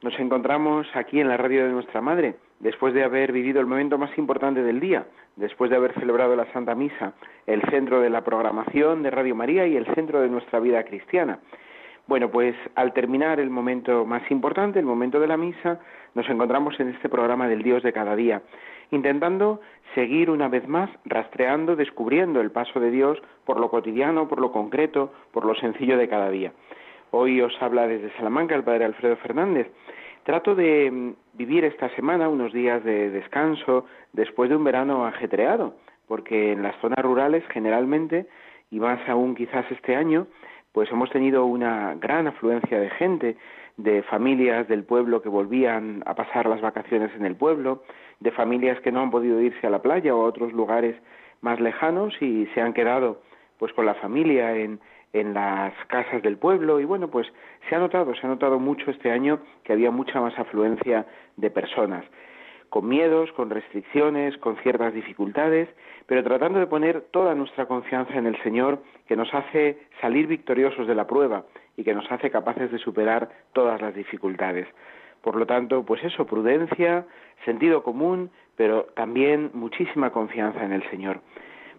Nos encontramos aquí en la radio de nuestra Madre, después de haber vivido el momento más importante del día, después de haber celebrado la Santa Misa, el centro de la programación de Radio María y el centro de nuestra vida cristiana. Bueno, pues al terminar el momento más importante, el momento de la misa, nos encontramos en este programa del Dios de cada día, intentando seguir una vez más rastreando, descubriendo el paso de Dios por lo cotidiano, por lo concreto, por lo sencillo de cada día. Hoy os habla desde Salamanca el Padre Alfredo Fernández. Trato de mm, vivir esta semana unos días de descanso después de un verano ajetreado, porque en las zonas rurales generalmente, y más aún quizás este año, pues hemos tenido una gran afluencia de gente, de familias del pueblo que volvían a pasar las vacaciones en el pueblo, de familias que no han podido irse a la playa o a otros lugares más lejanos y se han quedado pues con la familia en, en las casas del pueblo y bueno pues se ha notado se ha notado mucho este año que había mucha más afluencia de personas con miedos, con restricciones, con ciertas dificultades, pero tratando de poner toda nuestra confianza en el Señor, que nos hace salir victoriosos de la prueba y que nos hace capaces de superar todas las dificultades. Por lo tanto, pues eso, prudencia, sentido común, pero también muchísima confianza en el Señor.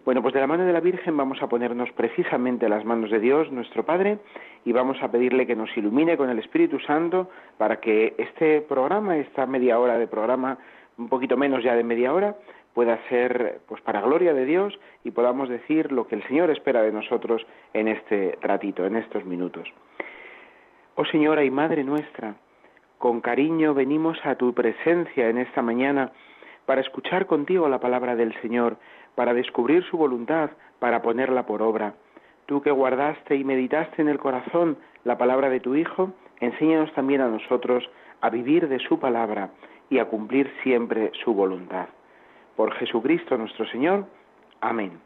Bueno, pues de la mano de la Virgen vamos a ponernos precisamente las manos de Dios, nuestro Padre, y vamos a pedirle que nos ilumine con el Espíritu Santo para que este programa, esta media hora de programa, un poquito menos ya de media hora, pueda ser pues para gloria de Dios y podamos decir lo que el Señor espera de nosotros en este ratito, en estos minutos. Oh Señora y Madre nuestra, con cariño venimos a tu presencia en esta mañana para escuchar contigo la palabra del Señor, para descubrir su voluntad, para ponerla por obra. Tú que guardaste y meditaste en el corazón la palabra de tu Hijo, enséñanos también a nosotros a vivir de su palabra y a cumplir siempre su voluntad. Por Jesucristo nuestro Señor. Amén.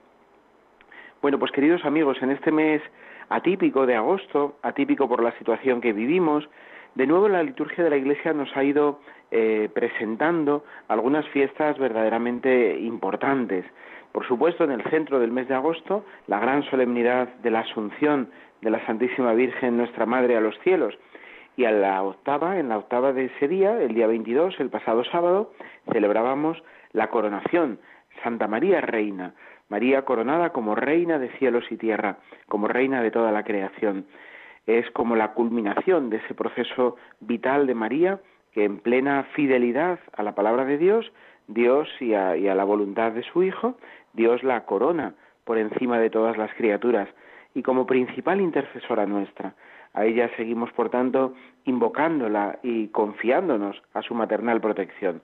Bueno, pues queridos amigos, en este mes atípico de agosto, atípico por la situación que vivimos, de nuevo la liturgia de la Iglesia nos ha ido eh, presentando algunas fiestas verdaderamente importantes. Por supuesto, en el centro del mes de agosto, la gran solemnidad de la Asunción de la Santísima Virgen, nuestra Madre, a los cielos, y a la octava, en la octava de ese día, el día 22, el pasado sábado, celebrábamos la coronación, Santa María Reina, María coronada como reina de cielos y tierra, como reina de toda la creación. Es como la culminación de ese proceso vital de María, que en plena fidelidad a la palabra de Dios, Dios y a, y a la voluntad de su Hijo, Dios la corona por encima de todas las criaturas y como principal intercesora nuestra. A ella seguimos, por tanto, invocándola y confiándonos a su maternal protección.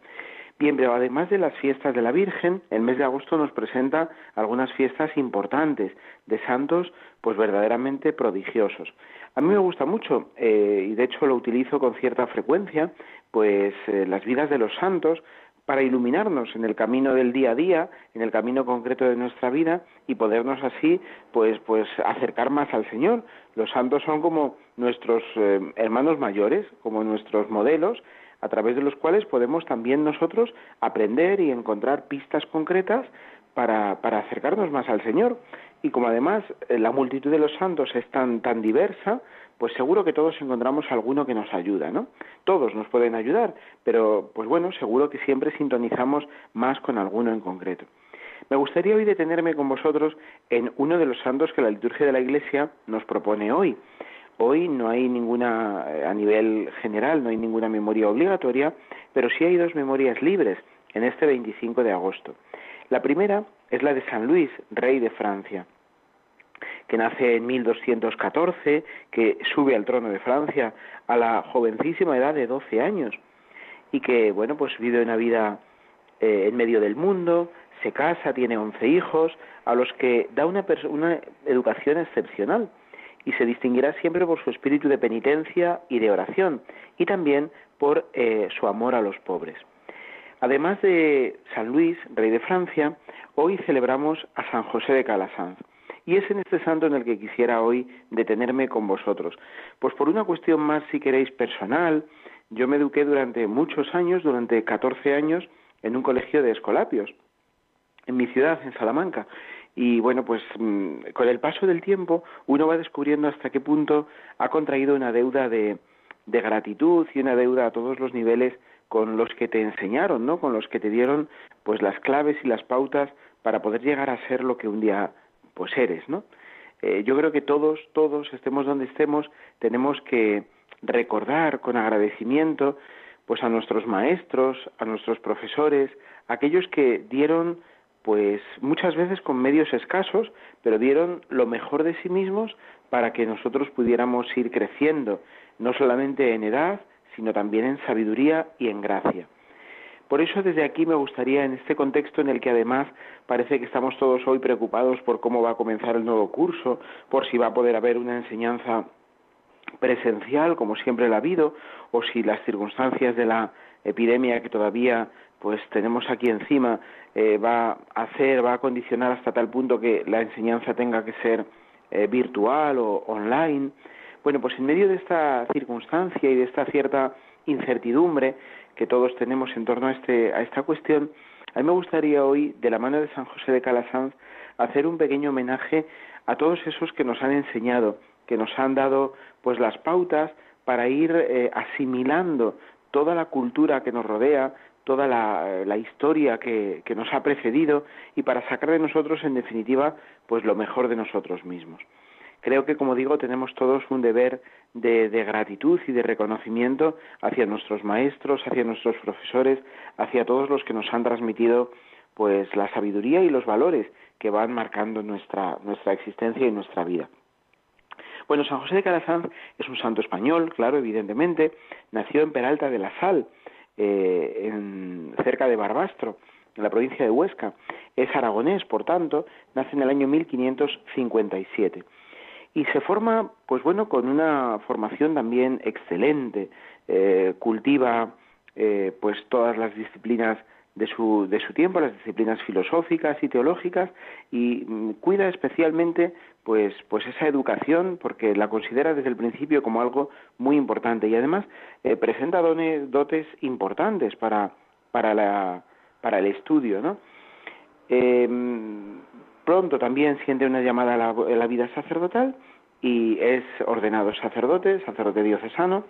Bien, pero además de las fiestas de la Virgen, el mes de agosto nos presenta algunas fiestas importantes de santos, pues verdaderamente prodigiosos. A mí me gusta mucho, eh, y de hecho lo utilizo con cierta frecuencia, pues eh, las vidas de los santos para iluminarnos en el camino del día a día, en el camino concreto de nuestra vida y podernos así pues pues acercar más al Señor. Los santos son como nuestros eh, hermanos mayores, como nuestros modelos a través de los cuales podemos también nosotros aprender y encontrar pistas concretas para, para acercarnos más al Señor. Y como además eh, la multitud de los santos es tan, tan diversa, pues seguro que todos encontramos alguno que nos ayuda, ¿no? Todos nos pueden ayudar, pero pues bueno, seguro que siempre sintonizamos más con alguno en concreto. Me gustaría hoy detenerme con vosotros en uno de los santos que la liturgia de la Iglesia nos propone hoy. Hoy no hay ninguna, eh, a nivel general, no hay ninguna memoria obligatoria, pero sí hay dos memorias libres en este 25 de agosto. La primera es la de San Luis, rey de Francia que nace en 1214, que sube al trono de Francia a la jovencísima edad de 12 años y que, bueno, pues vive una vida eh, en medio del mundo, se casa, tiene 11 hijos, a los que da una, educación excepcional y se distinguirá siempre por su espíritu de penitencia y de oración y también por eh, su amor a los pobres. Además de San Luis, rey de Francia, hoy celebramos a San José de Calasanz. Y es en este santo en el que quisiera hoy detenerme con vosotros. Pues por una cuestión más, si queréis, personal, yo me eduqué durante muchos años, durante 14 años, en un colegio de escolapios, en mi ciudad, en Salamanca. Y bueno, pues mm, con el paso del tiempo uno va descubriendo hasta qué punto ha contraído una deuda de, de gratitud y una deuda a todos los niveles con los que te enseñaron, ¿no? Con los que te dieron pues las claves y las pautas para poder llegar a ser lo que un día pues eres, ¿no? Eh, yo creo que todos, todos, estemos donde estemos, tenemos que recordar con agradecimiento pues a nuestros maestros, a nuestros profesores, aquellos que dieron pues muchas veces con medios escasos, pero dieron lo mejor de sí mismos para que nosotros pudiéramos ir creciendo, no solamente en edad, sino también en sabiduría y en gracia. Por eso desde aquí me gustaría, en este contexto en el que además parece que estamos todos hoy preocupados por cómo va a comenzar el nuevo curso, por si va a poder haber una enseñanza presencial, como siempre la ha habido, o si las circunstancias de la epidemia que todavía pues tenemos aquí encima eh, va a hacer, va a condicionar hasta tal punto que la enseñanza tenga que ser eh, virtual o online. Bueno, pues en medio de esta circunstancia y de esta cierta incertidumbre que todos tenemos en torno a, este, a esta cuestión, a mí me gustaría hoy, de la mano de San José de Calasanz, hacer un pequeño homenaje a todos esos que nos han enseñado, que nos han dado pues las pautas para ir eh, asimilando toda la cultura que nos rodea, toda la, la historia que, que, nos ha precedido y para sacar de nosotros, en definitiva, pues lo mejor de nosotros mismos creo que, como digo, tenemos todos un deber de, gratitud y de reconocimiento hacia nuestros maestros, hacia nuestros profesores, hacia todos los que nos han transmitido pues la sabiduría y los valores que van marcando nuestra, nuestra existencia y nuestra vida. Bueno, San José de Calasanz es un santo español, claro, evidentemente, nació en Peralta de la Sal, eh, en, cerca de Barbastro, en la provincia de Huesca. Es aragonés, por tanto, nace en el año 1557 y se forma, pues bueno, con una formación también excelente, eh, cultiva eh, pues todas las disciplinas de su, de su tiempo, las disciplinas filosóficas y teológicas, y mm, cuida especialmente pues, pues esa educación, porque la considera desde el principio como algo muy importante, y además eh, presenta dones, dotes importantes para, para, la, para el estudio, ¿no? Pronto también siente una llamada a la, vida sacerdotal y es ordenado sacerdote, sacerdote diocesano,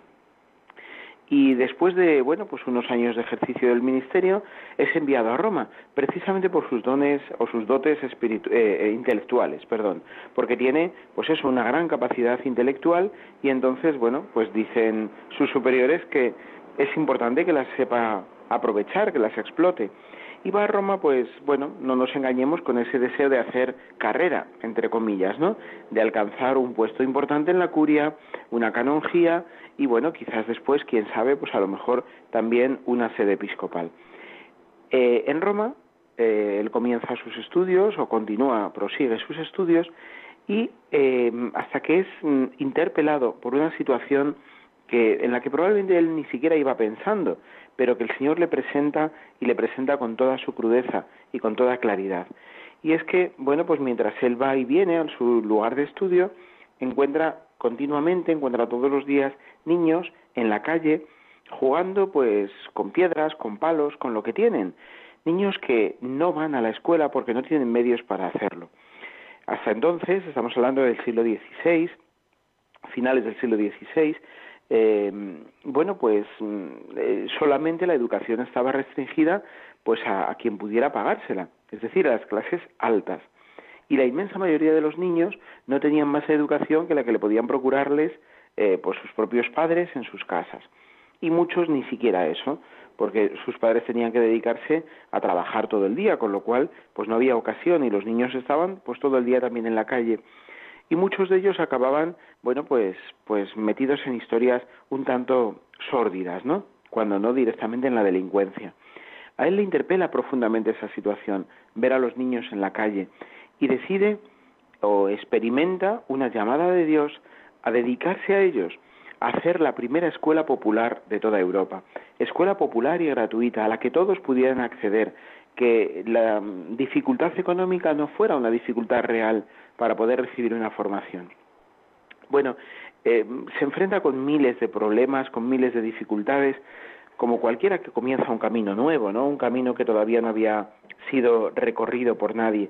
y después de bueno pues unos años de ejercicio del ministerio es enviado a Roma precisamente por sus dones o sus dotes eh, eh, intelectuales perdón. Porque tiene pues eso una gran capacidad intelectual y entonces bueno pues dicen sus superiores que es importante que las sepa aprovechar que las explote y va a Roma, pues bueno, no nos engañemos con ese deseo de hacer carrera, entre comillas, ¿no? De alcanzar un puesto importante en la curia, una canonjía y bueno, quizás después, quién sabe, pues a lo mejor también una sede episcopal. Eh, en Roma, eh, él comienza sus estudios o continúa, prosigue sus estudios y eh, hasta que es mm, interpelado por una situación que, en la que probablemente él ni siquiera iba pensando, pero que el Señor le presenta y le presenta con toda su crudeza y con toda claridad. Y es que, bueno, pues mientras él va y viene a su lugar de estudio, encuentra continuamente, encuentra todos los días niños en la calle jugando pues con piedras, con palos, con lo que tienen. Niños que no van a la escuela porque no tienen medios para hacerlo. Hasta entonces, estamos hablando del siglo XVI, finales del siglo XVI, eh, bueno, pues mm, eh, solamente la educación estaba restringida pues a, quien pudiera pagársela, es decir, a las clases altas. Y la inmensa mayoría de los niños no tenían más educación que la que le podían procurarles eh, pues sus propios padres en sus casas. Y muchos ni siquiera eso, porque sus padres tenían que dedicarse a trabajar todo el día, con lo cual pues no había ocasión y los niños estaban pues todo el día también en la calle y muchos de ellos acababan, bueno, pues, pues metidos en historias un tanto sórdidas, ¿no? Cuando no directamente en la delincuencia. A él le interpela profundamente esa situación, ver a los niños en la calle, y decide o experimenta una llamada de Dios a dedicarse a ellos, hacer la primera escuela popular de toda Europa. Escuela popular y gratuita a la que todos pudieran acceder, que la dificultad económica no fuera una dificultad real para poder recibir una formación. Bueno, eh, se enfrenta con miles de problemas, con miles de dificultades, como cualquiera que comienza un camino nuevo, ¿no? Un camino que todavía no había sido recorrido por nadie.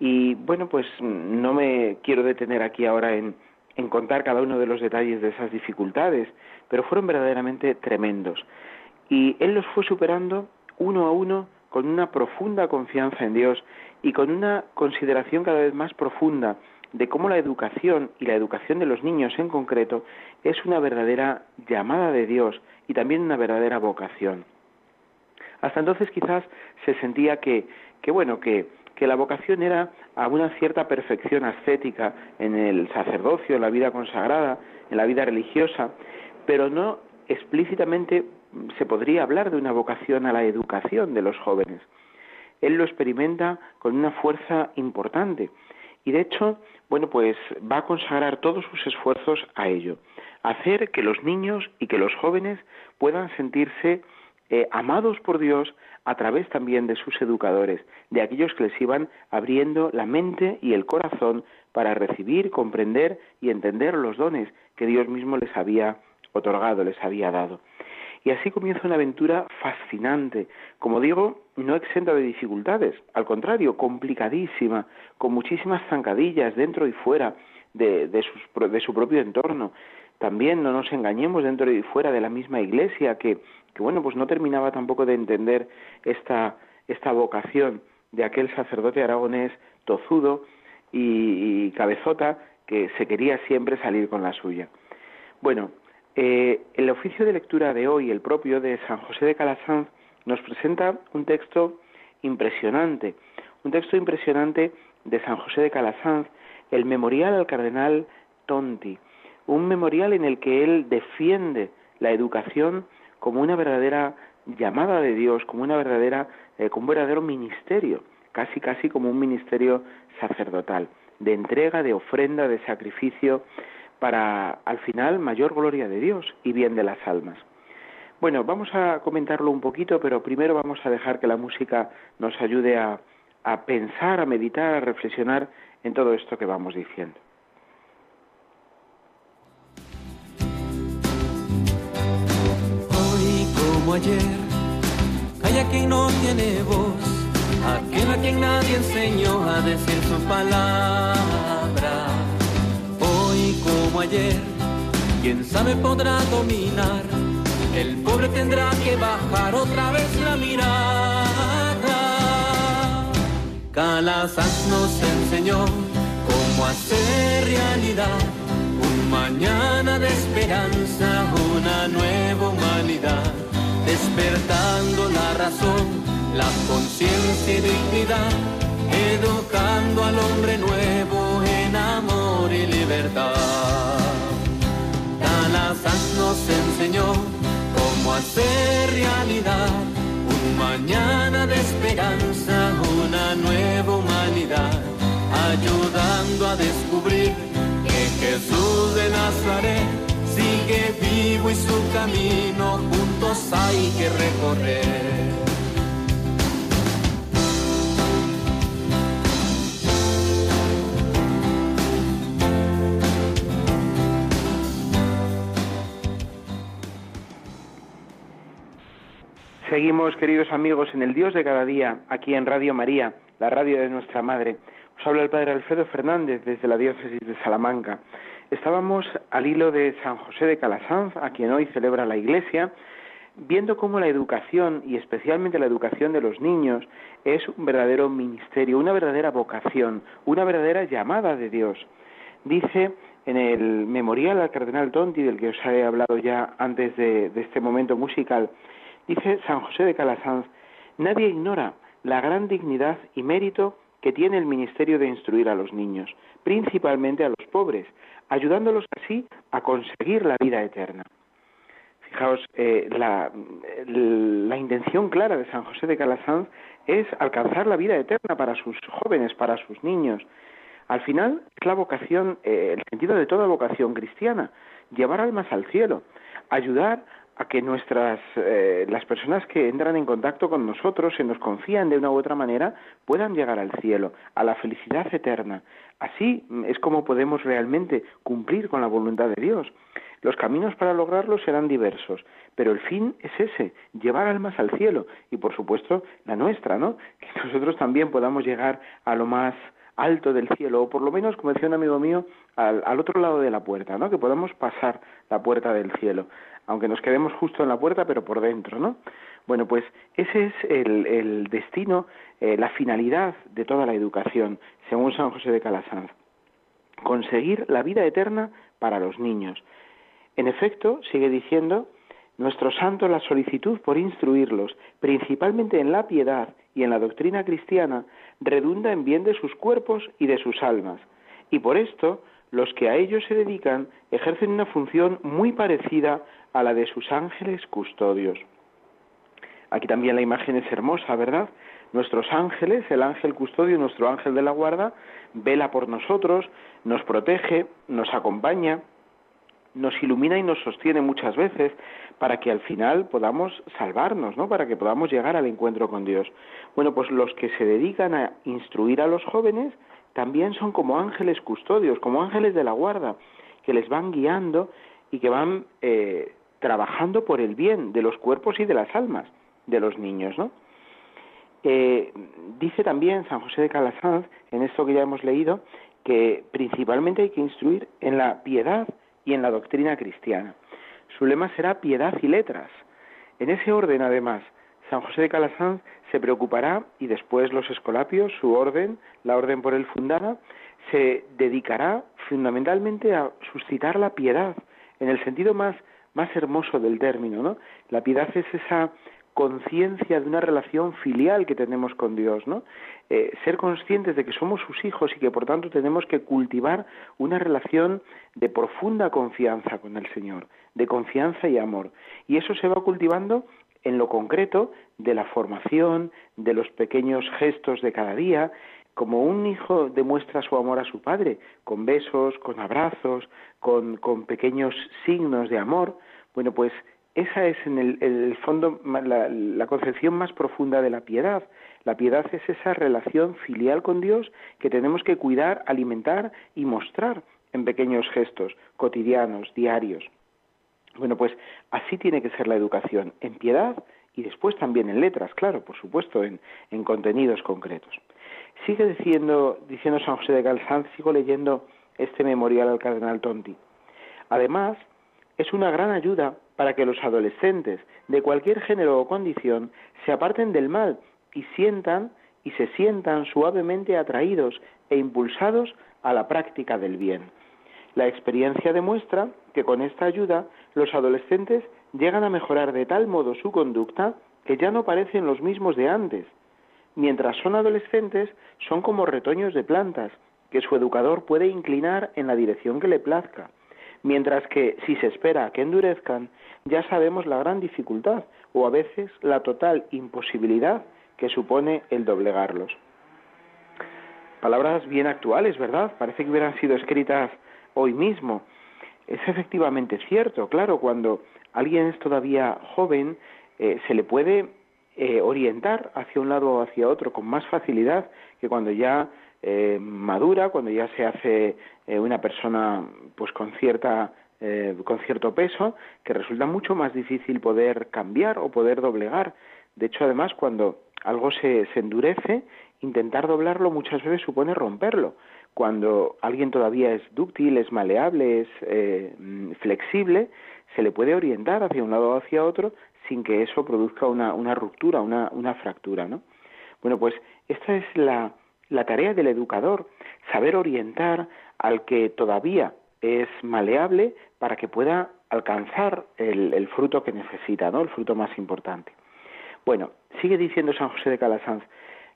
Y bueno, pues no me quiero detener aquí ahora en, en contar cada uno de los detalles de esas dificultades, pero fueron verdaderamente tremendos. Y él los fue superando uno a uno con una profunda confianza en Dios y con una consideración cada vez más profunda de cómo la educación y la educación de los niños en concreto es una verdadera llamada de Dios y también una verdadera vocación. Hasta entonces quizás se sentía que, que bueno, que que la vocación era a una cierta perfección ascética en el sacerdocio, en la vida consagrada, en la vida religiosa, pero no explícitamente se podría hablar de una vocación a la educación de los jóvenes. Él lo experimenta con una fuerza importante y de hecho, bueno, pues va a consagrar todos sus esfuerzos a ello, hacer que los niños y que los jóvenes puedan sentirse eh, amados por Dios a través también de sus educadores, de aquellos que les iban abriendo la mente y el corazón para recibir, comprender y entender los dones que Dios mismo les había otorgado, les había dado. Y así comienza una aventura fascinante, como digo, no exenta de dificultades, al contrario, complicadísima, con muchísimas zancadillas dentro y fuera de, de, de su propio entorno. También no nos engañemos dentro y fuera de la misma iglesia que que bueno, pues no terminaba tampoco de entender esta, esta vocación de aquel sacerdote aragonés tozudo y, cabezota que se quería siempre salir con la suya. Bueno, eh, el oficio de lectura de hoy, el propio de San José de Calasanz, nos presenta un texto impresionante, un texto impresionante de San José de Calasanz, el memorial al cardenal Tonti, un memorial en el que él defiende la educación como una verdadera llamada de Dios, como una verdadera, eh, como un verdadero ministerio, casi casi como un ministerio sacerdotal, de entrega, de ofrenda, de sacrificio, para al final mayor gloria de Dios y bien de las almas. Bueno, vamos a comentarlo un poquito, pero primero vamos a dejar que la música nos ayude a, a pensar, a meditar, a reflexionar en todo esto que vamos diciendo. ayer. Hay a quien no tiene voz, aquel a quien nadie enseñó a decir su palabra. Como ayer, quien sabe podrá dominar. El pobre tendrá que bajar otra vez la mirada. Calazas nos enseñó cómo hacer realidad un mañana de esperanza, una nueva humanidad despertando la razón, la conciencia y dignidad, educando al hombre nuevo en amor y libertad. Hacer realidad un mañana de esperanza, una nueva humanidad, ayudando a descubrir que Jesús de Nazaret sigue vivo y su camino juntos hay que recorrer. Seguimos, queridos amigos, en el Dios de cada día, aquí en Radio María, la radio de nuestra Madre. Os habla el Padre Alfredo Fernández desde la diócesis de Salamanca. Estábamos al hilo de San José de Calasanz, a quien hoy celebra la Iglesia, viendo cómo la educación, y especialmente la educación de los niños, es un verdadero ministerio, una verdadera vocación, una verdadera llamada de Dios. Dice en el memorial al cardenal Tonti, del que os he hablado ya antes de, de este momento musical, dice San José de Calasanz, nadie ignora la gran dignidad y mérito que tiene el ministerio de instruir a los niños, principalmente a los pobres, ayudándolos así a conseguir la vida eterna. Fijaos, eh, la, intención clara de San José de Calasanz es alcanzar la vida eterna para sus jóvenes, para sus niños. Al final es la vocación, eh, el sentido de toda vocación cristiana. llevar almas al cielo, ayudar a que nuestras eh, las personas que entran en contacto con nosotros se nos confían de una u otra manera puedan llegar al cielo a la felicidad eterna. Así es como podemos realmente cumplir con la voluntad de Dios. Los caminos para lograrlo serán diversos pero el fin es ese llevar almas al cielo. Y por supuesto la nuestra no que nosotros también podamos llegar a lo más alto del cielo, o por lo menos, como decía un amigo mío, al, al, otro lado de la puerta, ¿no? Que podamos pasar la puerta del cielo aunque nos quedemos justo en la puerta, pero por dentro, ¿no? Bueno, pues ese es el, destino, eh, la finalidad de toda la educación, según San José de Calasanz. Conseguir la vida eterna para los niños. En efecto, sigue diciendo, nuestro santo la solicitud por instruirlos, principalmente en la piedad y en la doctrina cristiana, redunda en bien de sus cuerpos y de sus almas. Y por esto, los que a ellos se dedican ejercen una función muy parecida a la de sus ángeles custodios. Aquí también la imagen es hermosa, ¿verdad? Nuestros ángeles, el ángel custodio, nuestro ángel de la guarda, vela por nosotros, nos protege, nos acompaña, nos ilumina y nos sostiene muchas veces para que al final podamos salvarnos, ¿no? Para que podamos llegar al encuentro con Dios. Bueno, pues los que se dedican a instruir a los jóvenes también son como ángeles custodios, como ángeles de la guarda, que les van guiando y que van eh, trabajando por el bien de los cuerpos y de las almas de los niños, ¿no? Eh, dice también San José de Calasanz, en esto que ya hemos leído, que principalmente hay que instruir en la piedad y en la doctrina cristiana. Su lema será piedad y letras. En ese orden, además, San José de Calasanz se preocupará, y después los escolapios, su orden, la orden por él fundada, se dedicará fundamentalmente a suscitar la piedad, en el sentido más más hermoso del término, ¿no? La piedad es esa conciencia de una relación filial que tenemos con Dios, ¿no? Eh, ser conscientes de que somos sus hijos y que por tanto tenemos que cultivar una relación de profunda confianza con el Señor, de confianza y amor. Y eso se va cultivando en lo concreto de la formación, de los pequeños gestos de cada día, como un hijo demuestra su amor a su padre, con besos, con abrazos, con, con pequeños signos de amor, bueno, pues esa es en el, fondo la, concepción más profunda de la piedad. La piedad es esa relación filial con Dios que tenemos que cuidar, alimentar y mostrar en pequeños gestos cotidianos, diarios. Bueno, pues así tiene que ser la educación, en piedad y después también en letras, claro, por supuesto, en, en contenidos concretos. Sigue diciendo, diciendo San José de Galsanz, sigo leyendo este memorial al cardenal Tonti. Además, es una gran ayuda para que los adolescentes de cualquier género o condición se aparten del mal y sientan y se sientan suavemente atraídos e impulsados a la práctica del bien. La experiencia demuestra que con esta ayuda los adolescentes llegan a mejorar de tal modo su conducta que ya no parecen los mismos de antes. Mientras son adolescentes, son como retoños de plantas, que su educador puede inclinar en la dirección que le plazca mientras que si se espera que endurezcan, ya sabemos la gran dificultad o a veces la total imposibilidad que supone el doblegarlos. Palabras bien actuales, ¿verdad? Parece que hubieran sido escritas hoy mismo. Es efectivamente cierto, claro, cuando alguien es todavía joven, eh, se le puede eh, orientar hacia un lado o hacia otro con más facilidad que cuando ya eh, madura, cuando ya se hace eh, una persona pues con cierta eh, con cierto peso, que resulta mucho más difícil poder cambiar o poder doblegar. De hecho, además, cuando algo se, se endurece, intentar doblarlo muchas veces supone romperlo. Cuando alguien todavía es dúctil, es maleable, es flexible, se le puede orientar hacia un lado o hacia otro sin que eso produzca una, ruptura, una, fractura, ¿no? Bueno, pues esta es la, tarea del educador, saber orientar al que todavía es maleable para que pueda alcanzar el, fruto que necesita, ¿no? El fruto más importante. Bueno, sigue diciendo San José de Calasanz,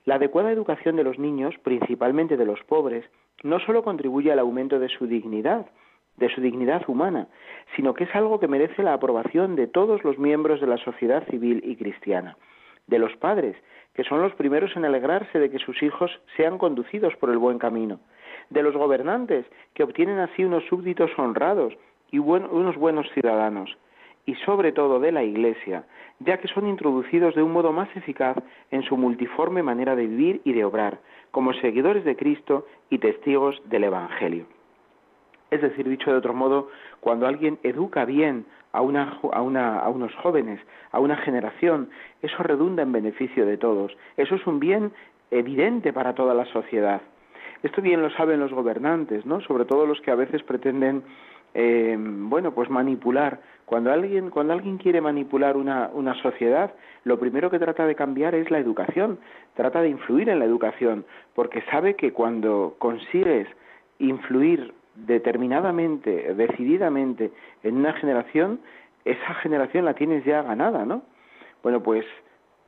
la adecuada educación de los niños, principalmente de los pobres, no solo contribuye al aumento de su dignidad, de su dignidad humana, sino que es algo que merece la aprobación de todos los miembros de la sociedad civil y cristiana, de los padres, que son los primeros en alegrarse de que sus hijos sean conducidos por el buen camino, de los gobernantes, que obtienen así unos súbditos honrados y unos buenos ciudadanos, y sobre todo de la Iglesia, ya que son introducidos de un modo más eficaz en su multiforme manera de vivir y de obrar, como seguidores de Cristo y testigos del Evangelio. Es decir, dicho de otro modo, cuando alguien educa bien a, a, a, unos jóvenes, a una generación, eso redunda en beneficio de todos. Eso es un bien evidente para toda la sociedad. Esto bien lo saben los gobernantes, ¿no? Sobre todo los que a veces pretenden, eh, bueno, pues manipular. Cuando alguien, cuando alguien quiere manipular una, una sociedad, lo primero que trata de cambiar es la educación. Trata de influir en la educación, porque sabe que cuando consigues influir determinadamente, decididamente en una generación, esa generación la tienes ya ganada, ¿no? Bueno, pues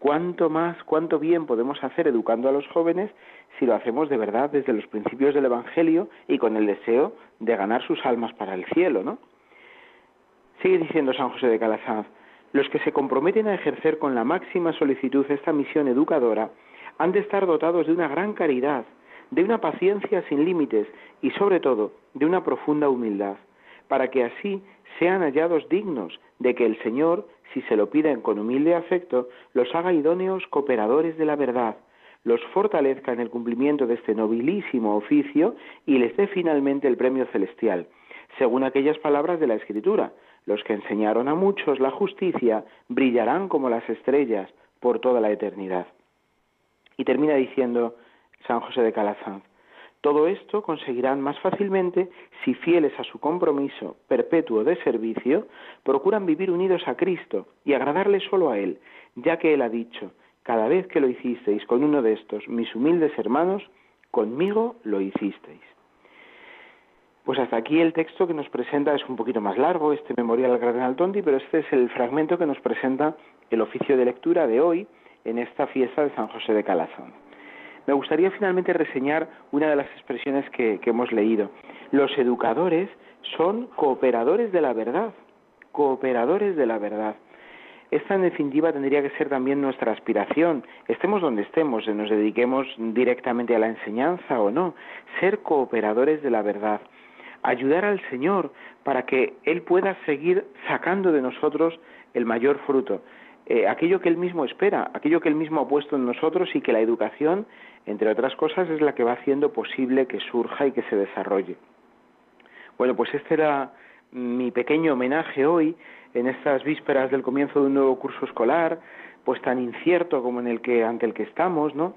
cuánto más, cuánto bien podemos hacer educando a los jóvenes si lo hacemos de verdad desde los principios del Evangelio y con el deseo de ganar sus almas para el cielo, ¿no? Sigue diciendo San José de Calasanz, los que se comprometen a ejercer con la máxima solicitud esta misión educadora han de estar dotados de una gran caridad, de una paciencia sin límites y sobre todo de una profunda humildad, para que así sean hallados dignos de que el Señor si se lo piden con humilde afecto, los haga idóneos cooperadores de la verdad, los fortalezca en el cumplimiento de este nobilísimo oficio y les dé finalmente el premio celestial, según aquellas palabras de la Escritura. Los que enseñaron a muchos la justicia brillarán como las estrellas por toda la eternidad. Y termina diciendo San José de Calasanz, todo esto conseguirán más fácilmente si, fieles a su compromiso perpetuo de servicio, procuran vivir unidos a Cristo y agradarle solo a Él, ya que Él ha dicho, cada vez que lo hicisteis con uno de estos, mis humildes hermanos, conmigo lo hicisteis. Pues hasta aquí el texto que nos presenta es un poquito más largo, este memorial al Cardenal Tonti, pero este es el fragmento que nos presenta el oficio de lectura de hoy en esta fiesta de San José de Calazón. Me gustaría finalmente reseñar una de las expresiones que, hemos leído. Los educadores son cooperadores de la verdad, cooperadores de la verdad. Esta en definitiva tendría que ser también nuestra aspiración, estemos donde estemos, nos dediquemos directamente a la enseñanza o no, ser cooperadores de la verdad, ayudar al Señor para que Él pueda seguir sacando de nosotros el mayor fruto, eh, aquello que Él mismo espera, aquello que Él mismo ha puesto en nosotros y que la educación entre otras cosas, es la que va haciendo posible que surja y que se desarrolle. Bueno, pues este era mi pequeño homenaje hoy, en estas vísperas del comienzo de un nuevo curso escolar, pues tan incierto como en el que, ante el que estamos, ¿no?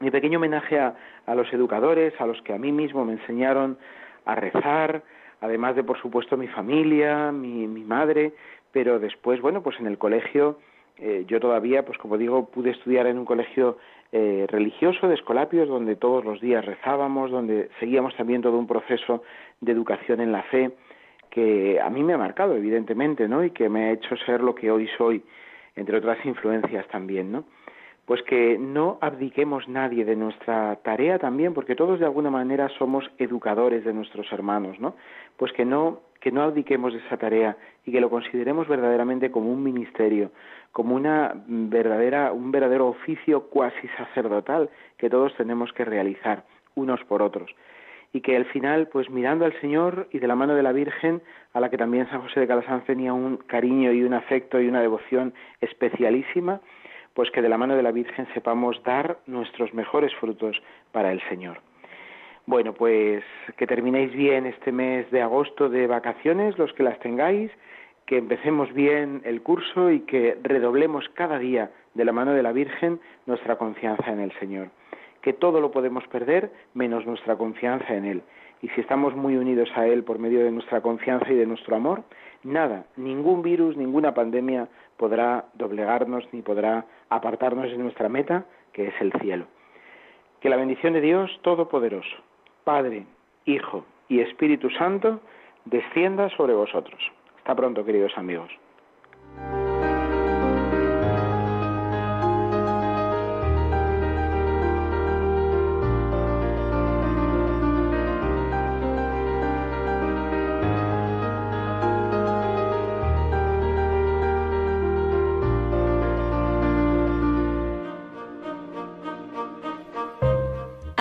Mi pequeño homenaje a, a los educadores, a los que a mí mismo me enseñaron a rezar, además de, por supuesto, mi familia, mi, mi madre, pero después, bueno, pues en el colegio, eh, yo todavía, pues como digo, pude estudiar en un colegio eh, religioso de Escolapios, donde todos los días rezábamos, donde seguíamos también todo un proceso de educación en la fe que a mí me ha marcado, evidentemente, ¿no? Y que me ha hecho ser lo que hoy soy, entre otras influencias también, ¿no? Pues que no abdiquemos nadie de nuestra tarea también, porque todos de alguna manera somos educadores de nuestros hermanos, ¿no? Pues que no que no abdiquemos de esa tarea y que lo consideremos verdaderamente como un ministerio, como una verdadera, un verdadero oficio cuasi sacerdotal que todos tenemos que realizar unos por otros. Y que al final, pues mirando al Señor y de la mano de la Virgen, a la que también San José de Calasanz tenía un cariño y un afecto y una devoción especialísima, pues que de la mano de la Virgen sepamos dar nuestros mejores frutos para el Señor. Bueno, pues que terminéis bien este mes de agosto de vacaciones, los que las tengáis, que empecemos bien el curso y que redoblemos cada día de la mano de la Virgen nuestra confianza en el Señor. Que todo lo podemos perder menos nuestra confianza en Él. Y si estamos muy unidos a Él por medio de nuestra confianza y de nuestro amor, nada, ningún virus, ninguna pandemia podrá doblegarnos ni podrá apartarnos de nuestra meta, que es el cielo. Que la bendición de Dios Todopoderoso, Padre, Hijo y Espíritu Santo, descienda sobre vosotros. Hasta pronto, queridos amigos.